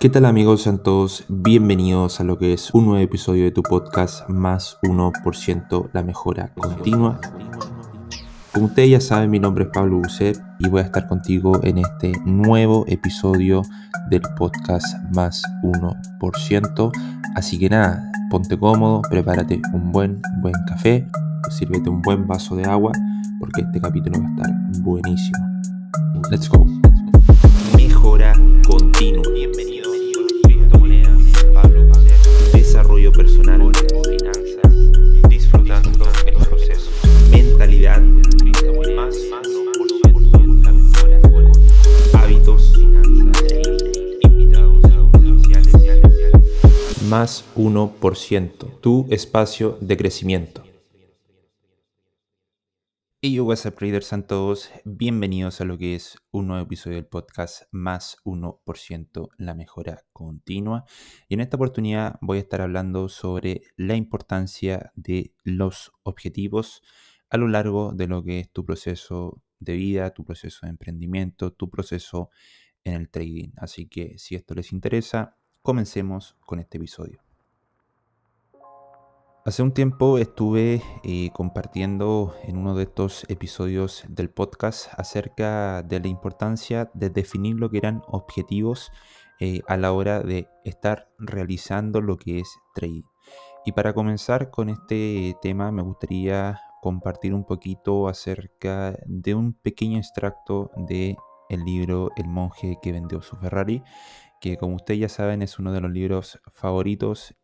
¿Qué tal amigos? Sean todos bienvenidos a lo que es un nuevo episodio de tu podcast Más 1% La Mejora Continua. Como ustedes ya saben, mi nombre es Pablo Bucet y voy a estar contigo en este nuevo episodio del podcast Más 1%. Así que nada, ponte cómodo, prepárate un buen, buen café, sírvete un buen vaso de agua porque este capítulo va a estar buenísimo. Let's go. Mejora continua. Bienvenido. Más 1%. Tu espacio de crecimiento. Y yo, WhatsApp Traders, a todos bienvenidos a lo que es un nuevo episodio del podcast Más 1% la mejora continua. Y en esta oportunidad voy a estar hablando sobre la importancia de los objetivos a lo largo de lo que es tu proceso de vida, tu proceso de emprendimiento, tu proceso en el trading. Así que si esto les interesa, comencemos con este episodio. Hace un tiempo estuve eh, compartiendo en uno de estos episodios del podcast acerca de la importancia de definir lo que eran objetivos eh, a la hora de estar realizando lo que es trading. Y para comenzar con este tema me gustaría compartir un poquito acerca de un pequeño extracto de el libro El monje que vendió su Ferrari, que como ustedes ya saben es uno de los libros favoritos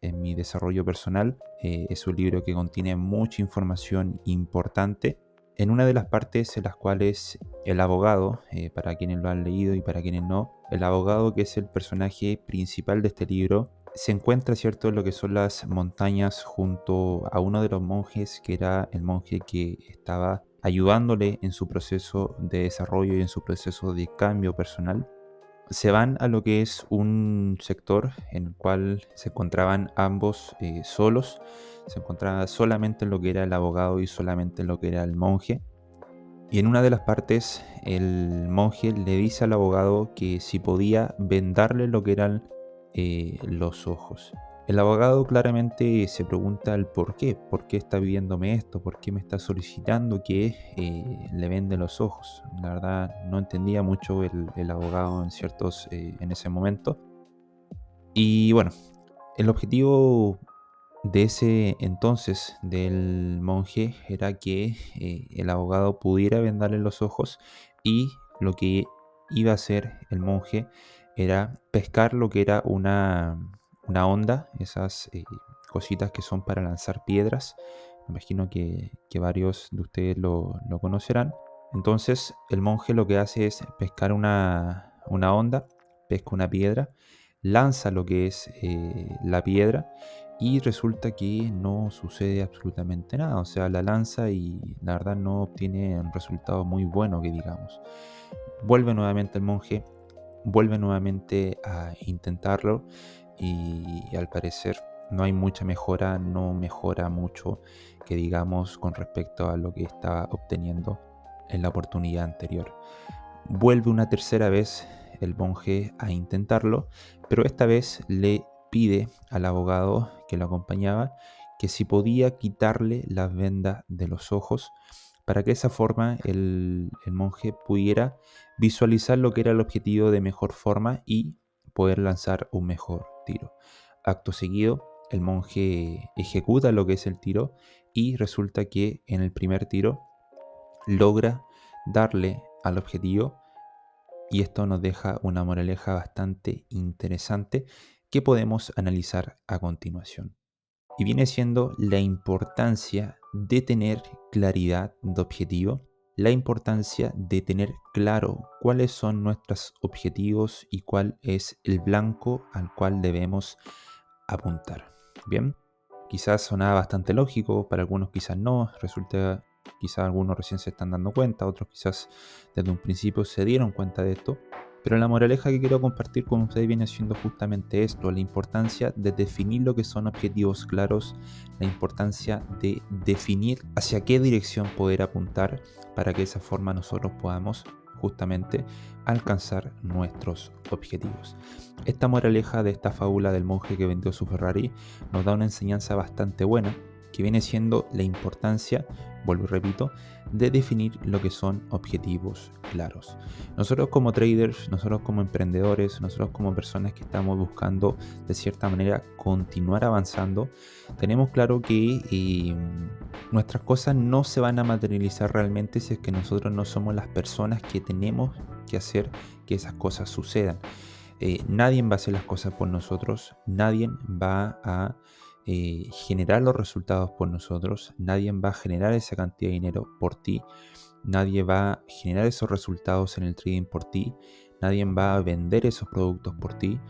en mi desarrollo personal. Eh, es un libro que contiene mucha información importante. En una de las partes en las cuales el abogado, eh, para quienes lo han leído y para quienes no, el abogado que es el personaje principal de este libro, se encuentra, ¿cierto?, en lo que son las montañas junto a uno de los monjes, que era el monje que estaba ayudándole en su proceso de desarrollo y en su proceso de cambio personal se van a lo que es un sector en el cual se encontraban ambos eh, solos, se encontraba solamente en lo que era el abogado y solamente en lo que era el monje. Y en una de las partes el monje le dice al abogado que si podía vendarle lo que eran eh, los ojos. El abogado claramente se pregunta el por qué, por qué está viviéndome esto, por qué me está solicitando que eh, le vende los ojos. La verdad no entendía mucho el, abogado en ciertos eh, en ese momento. Y bueno, el objetivo de ese entonces del monje era que eh, el abogado pudiera vendarle los ojos y lo que iba a hacer el monje era pescar lo que era una una onda, esas eh, cositas que son para lanzar piedras. Me imagino que, varios de ustedes lo, conocerán. Entonces el monje lo que hace es pescar una, onda, pesca una piedra, lanza lo que es eh, la piedra y resulta que no sucede absolutamente nada. O sea, la lanza y la verdad no obtiene un resultado muy bueno que digamos. Vuelve nuevamente el monje, vuelve nuevamente a intentarlo y, al parecer no hay mucha mejora, no mejora mucho que digamos con respecto a lo que estaba obteniendo en la oportunidad anterior. Vuelve una tercera vez el monje a intentarlo, pero esta vez le pide al abogado que lo acompañaba que si podía quitarle las vendas de los ojos para que de esa forma el, monje pudiera visualizar lo que era el objetivo de mejor forma y poder lanzar un mejor tiro. Acto seguido, el monje ejecuta lo que es el tiro y resulta que en el primer tiro logra darle al objetivo y esto nos deja una moraleja bastante interesante que podemos analizar a continuación. Y viene siendo la importancia de tener claridad de objetivo la importancia de tener claro cuáles son nuestros objetivos y cuál es el blanco al cual debemos apuntar. Bien, quizás sonaba bastante lógico, para algunos quizás no, resulta quizás algunos recién se están dando cuenta, otros quizás desde un principio se dieron cuenta de esto, pero la moraleja que quiero compartir con ustedes viene siendo justamente esto, la importancia de definir lo que son objetivos claros, la importancia de definir hacia qué dirección poder apuntar para que de esa forma nosotros podamos justamente alcanzar nuestros objetivos. Esta moraleja de esta fábula del monje que vendió su Ferrari nos da una enseñanza bastante buena que viene siendo la importancia, vuelvo y repito, de definir lo que son objetivos claros. Nosotros como traders, nosotros como emprendedores, nosotros como personas que estamos buscando de cierta manera continuar avanzando, tenemos claro que eh, nuestras cosas no se van a materializar realmente si es que nosotros no somos las personas que tenemos que hacer que esas cosas sucedan. Eh, nadie va a hacer las cosas por nosotros, nadie va a eh, generar los resultados por nosotros, nadie va a generar esa cantidad de dinero por ti, nadie va a generar esos resultados en el trading por ti, nadie va a vender esos productos por ti.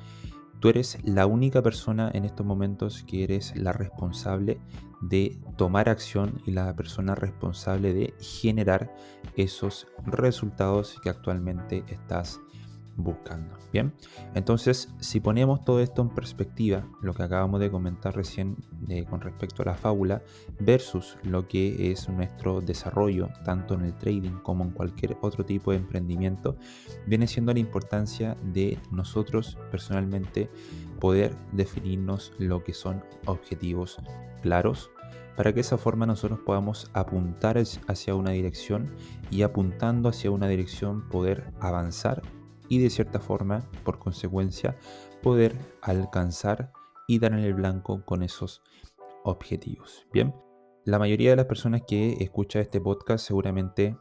Tú eres la única persona en estos momentos que eres la responsable de tomar acción y la persona responsable de generar esos resultados que actualmente estás buscando. Bien, entonces si ponemos todo esto en perspectiva, lo que acabamos de comentar recién eh, con respecto a la fábula versus lo que es nuestro desarrollo, tanto en el trading como en cualquier otro tipo de emprendimiento, viene siendo la importancia de nosotros personalmente poder definirnos lo que son objetivos claros para que de esa forma nosotros podamos apuntar hacia una dirección y apuntando hacia una dirección poder avanzar y de cierta forma, por consecuencia, poder alcanzar y dar en el blanco con esos objetivos. Bien, la mayoría de las personas que escucha este podcast seguramente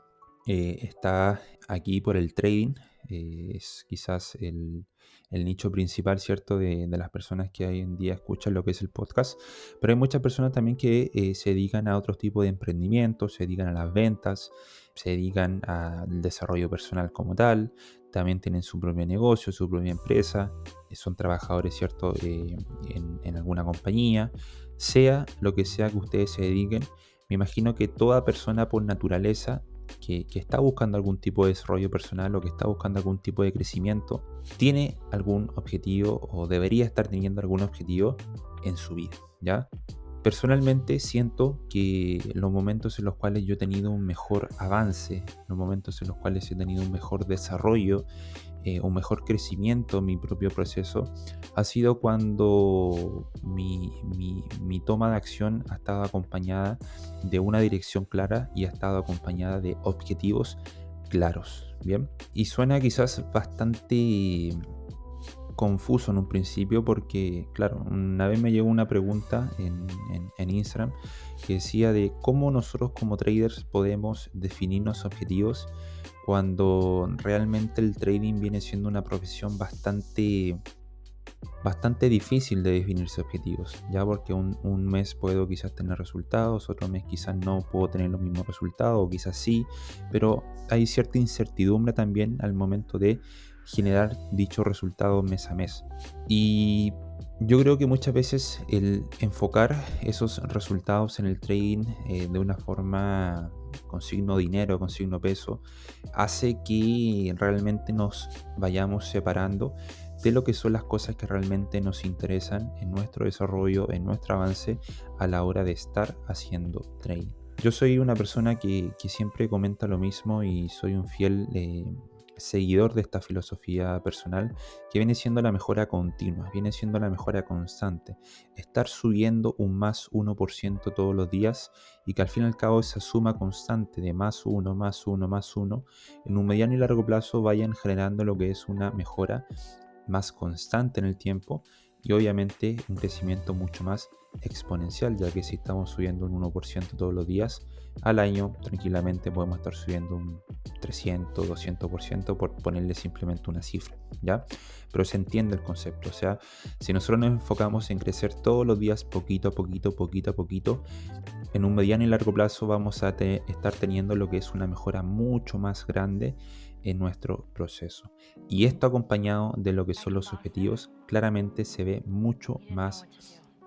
eh, está aquí por el trading, eh, es quizás el, nicho principal, ¿cierto?, de, las personas que hoy en día escuchan lo que es el podcast, pero hay muchas personas también que eh, se dedican a otro tipo de emprendimientos, se dedican a las ventas, se dedican al desarrollo personal como tal, también tienen su propio negocio, su propia empresa, eh, son trabajadores, ¿cierto?, eh, en, alguna compañía, sea lo que sea que ustedes se dediquen, me imagino que toda persona por naturaleza que, está buscando algún tipo de desarrollo personal o que está buscando algún tipo de crecimiento, tiene algún objetivo o debería estar teniendo algún objetivo en su vida, ¿ya? Personalmente siento que los momentos en los cuales yo he tenido un mejor avance, los momentos en los cuales he tenido un mejor desarrollo, eh, un mejor crecimiento en mi propio proceso, ha sido cuando mi, mi, toma de acción ha estado acompañada de una dirección clara y ha estado acompañada de objetivos claros. Bien, y suena quizás bastante confuso en un principio porque, claro, una vez me llegó una pregunta en, Instagram que decía de cómo nosotros como traders podemos definirnos objetivos cuando realmente el trading viene siendo una profesión bastante bastante difícil de definirse objetivos, ya porque un, mes puedo quizás tener resultados, otro mes quizás no puedo tener los mismos resultados, o quizás sí, pero hay cierta incertidumbre también al momento de generar dicho resultado mes a mes. Yo creo que muchas veces el enfocar esos resultados en el trading eh, de una forma con signo dinero, con signo peso, hace que realmente nos vayamos separando de lo que son las cosas que realmente nos interesan en nuestro desarrollo, en nuestro avance a la hora de estar haciendo trading. Yo soy una persona que, siempre comenta lo mismo y soy un fiel eh, seguidor de esta filosofía personal que viene siendo la mejora continua, viene siendo la mejora constante. Estar subiendo un más 1% todos los días y que al fin y al cabo esa suma constante de más 1, más 1, más 1, en un mediano y largo plazo vayan generando lo que es una mejora más constante en el tiempo y obviamente un crecimiento mucho más exponencial, ya que si estamos subiendo un 1% todos los días, al año tranquilamente podemos estar subiendo un 300, 200% por ponerle simplemente una cifra, ¿ya? Pero se entiende el concepto, o sea, si nosotros nos enfocamos en crecer todos los días poquito a poquito, poquito a poquito, en un mediano y largo plazo vamos a estar teniendo lo que es una mejora mucho más grande en nuestro proceso. Y esto acompañado de lo que son los objetivos, claramente se ve mucho más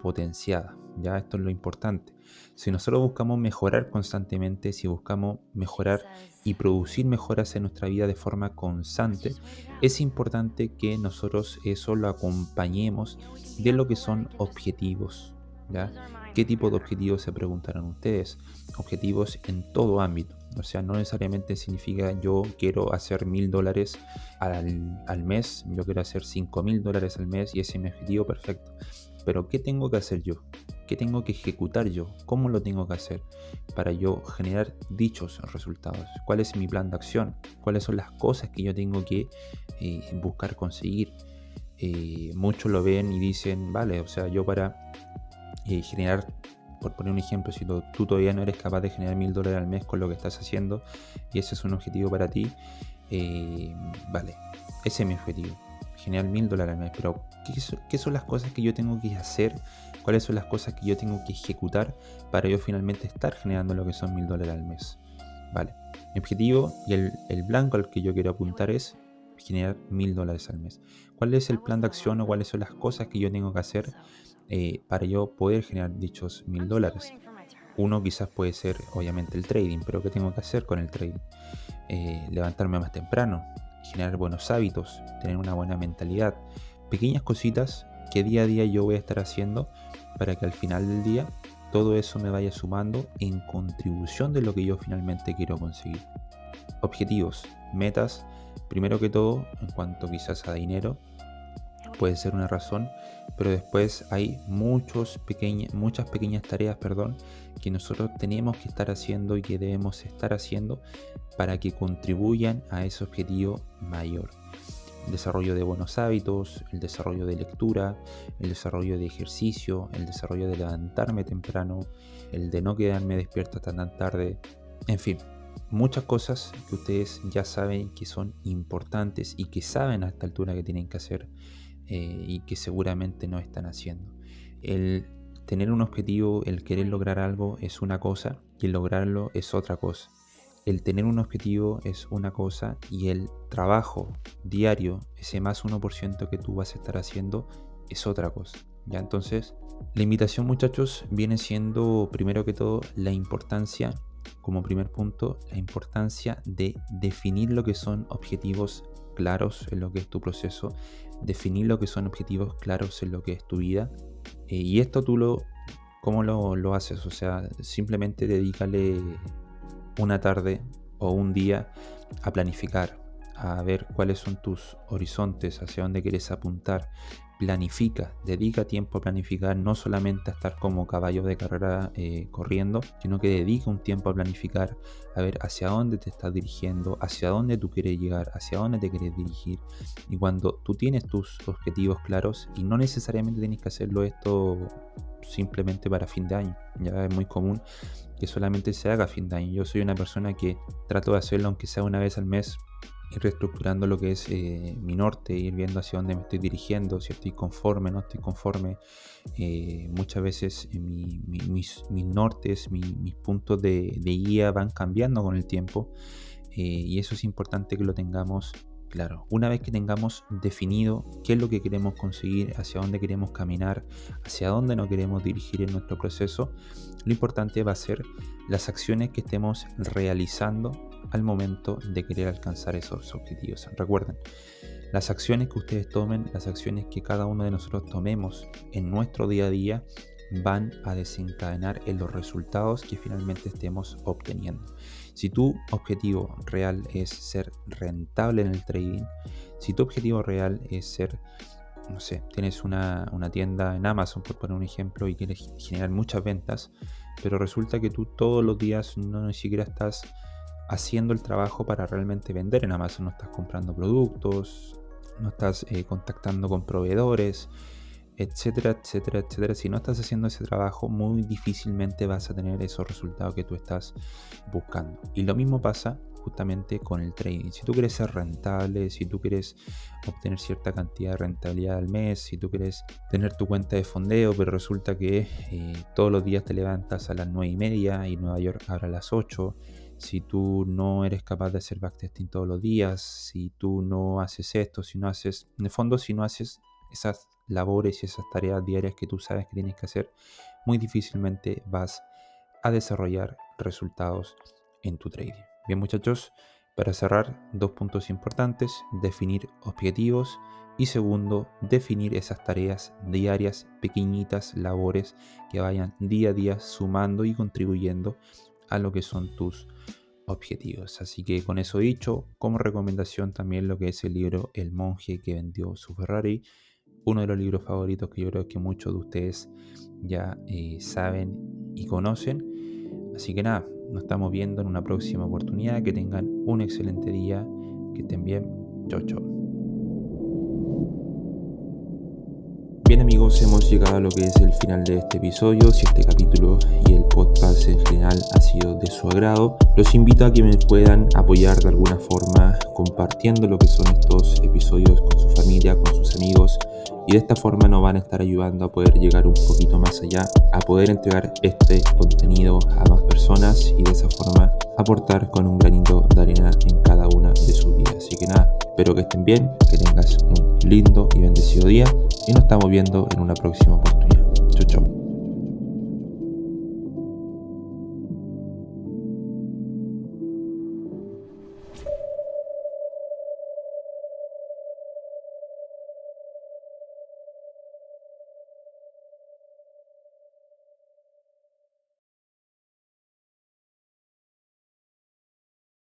potenciada. Ya esto es lo importante. Si nosotros buscamos mejorar constantemente, si buscamos mejorar y producir mejoras en nuestra vida de forma constante, es importante que nosotros eso lo acompañemos de lo que son objetivos. ¿ya? ¿Qué tipo de objetivos se preguntarán ustedes? Objetivos en todo ámbito O sea, no necesariamente significa yo quiero hacer mil dólares al, al, mes, yo quiero hacer cinco mil dólares al mes y ese es mi objetivo perfecto. Pero ¿qué tengo que hacer yo? ¿Qué tengo que ejecutar yo? ¿Cómo lo tengo que hacer para yo generar dichos resultados? ¿Cuál es mi plan de acción? ¿Cuáles son las cosas que yo tengo que eh, buscar conseguir? Eh, muchos lo ven y dicen, vale, o sea, yo para eh, generar, por poner un ejemplo, si tú todavía no eres capaz de generar mil dólares al mes con lo que estás haciendo y ese es un objetivo para ti, vale, ese es mi objetivo generar mil dólares al mes, pero ¿qué, son las cosas que yo tengo que hacer? ¿Cuáles son las cosas que yo tengo que ejecutar para yo finalmente estar generando lo que son mil dólares al mes? Vale, mi objetivo y el, blanco al que yo quiero apuntar es generar mil dólares al mes. ¿Cuál es el plan de acción o cuáles son las cosas que yo tengo que hacer eh, para yo poder generar dichos mil dólares? Uno quizás puede ser obviamente el trading, pero ¿qué tengo que hacer con el trading? Eh, levantarme más temprano, generar buenos hábitos, tener una buena mentalidad. Pequeñas cositas que día a día yo voy a estar haciendo para que al final del día todo eso me vaya sumando en contribución de lo que yo finalmente quiero conseguir. Objetivos, metas, primero que todo, en cuanto quizás a dinero, puede ser una razón, pero después hay muchos muchas pequeñas tareas perdón, que nosotros tenemos que estar haciendo y que debemos estar haciendo para que contribuyan a ese objetivo mayor. El desarrollo de buenos hábitos, el desarrollo de lectura, el desarrollo de ejercicio, el desarrollo de levantarme temprano, el de no quedarme despierto hasta tan tarde, en fin, muchas cosas que ustedes ya saben que son importantes y que saben a esta altura que tienen que hacer eh, y que seguramente no están haciendo. El tener un objetivo, el querer lograr algo es una cosa y lograrlo es otra cosa. El tener un objetivo es una cosa y el trabajo diario, ese más 1% que tú vas a estar haciendo, es otra cosa. Ya entonces, la invitación muchachos viene siendo primero que todo la importancia, como primer punto, la importancia de definir lo que son objetivos claros en lo que es tu proceso, definir lo que son objetivos claros en lo que es tu vida. Eh, y esto tú lo, ¿cómo lo, haces? O sea, simplemente dedícale una tarde o un día a planificar, a ver cuáles son tus horizontes, hacia dónde quieres apuntar, planifica, dedica tiempo a planificar, no solamente a estar como caballo de carrera eh, corriendo, sino que dedica un tiempo a planificar, a ver hacia dónde te estás dirigiendo, hacia dónde tú quieres llegar, hacia dónde te quieres dirigir. Y cuando tú tienes tus objetivos claros, y no necesariamente tienes que hacerlo esto simplemente para fin de año, ya es muy común que solamente se haga fin de año. Yo soy una persona que trato de hacerlo aunque sea una vez al mes ir reestructurando lo que es eh, mi norte, ir viendo hacia dónde me estoy dirigiendo, si estoy conforme, no estoy conforme. Eh, muchas veces eh, mis, nortes, mis puntos de, guía van cambiando con el tiempo y eso es importante que lo tengamos claro. Una vez que tengamos definido qué es lo que queremos conseguir, hacia dónde queremos caminar, hacia dónde nos queremos dirigir en nuestro proceso, lo importante va a ser las acciones que estemos realizando al momento de querer alcanzar esos objetivos. Recuerden, las acciones que ustedes tomen, las acciones que cada uno de nosotros tomemos en nuestro día a día, van a desencadenar en los resultados que finalmente estemos obteniendo. Si tu objetivo real es ser rentable en el trading, si tu objetivo real es ser, no sé, tienes una, una tienda en Amazon, por poner un ejemplo, y quieres generar muchas ventas, pero resulta que tú todos los días no ni siquiera estás haciendo el trabajo para realmente vender en Amazon. No estás comprando productos, no estás eh, contactando con proveedores, etcétera, etcétera, etcétera. Si no estás haciendo ese trabajo, muy difícilmente vas a tener esos resultados que tú estás buscando. Y lo mismo pasa justamente con el trading. Si tú quieres ser rentable, si tú quieres obtener cierta cantidad de rentabilidad al mes, si tú quieres tener tu cuenta de fondeo, pero resulta que eh, todos los días te levantas a las 9 y media y Nueva York abre a las 8 si tú no eres capaz de hacer backtesting todos los días, si tú no haces esto, si no haces, en el fondo, si no haces esas labores y esas tareas diarias que tú sabes que tienes que hacer, muy difícilmente vas a desarrollar resultados en tu trading. Bien muchachos, para cerrar, dos puntos importantes, definir objetivos y segundo, definir esas tareas diarias, pequeñitas labores que vayan día a día sumando y contribuyendo a lo que son tus objetivos. Así que con eso dicho, como recomendación también lo que es el libro El monje que vendió su Ferrari, uno de los libros favoritos que yo creo que muchos de ustedes ya eh, saben y conocen. Así que nada, nos estamos viendo en una próxima oportunidad. Que tengan un excelente día, que estén bien. Chau, chau. Bien amigos, hemos llegado a lo que es el final de este episodio. Si este capítulo y el podcast en general ha sido de su agrado, los invito a que me puedan apoyar de alguna forma compartiendo lo que son estos episodios con su familia, con sus amigos. Y de esta forma nos van a estar ayudando a poder llegar un poquito más allá, a poder entregar este contenido a más personas y de esa forma aportar con un granito de arena en cada una de sus vidas. Así que nada, espero que estén bien, que tengas un lindo y bendecido día y nos estamos viendo en una próxima oportunidad. Chau, chau.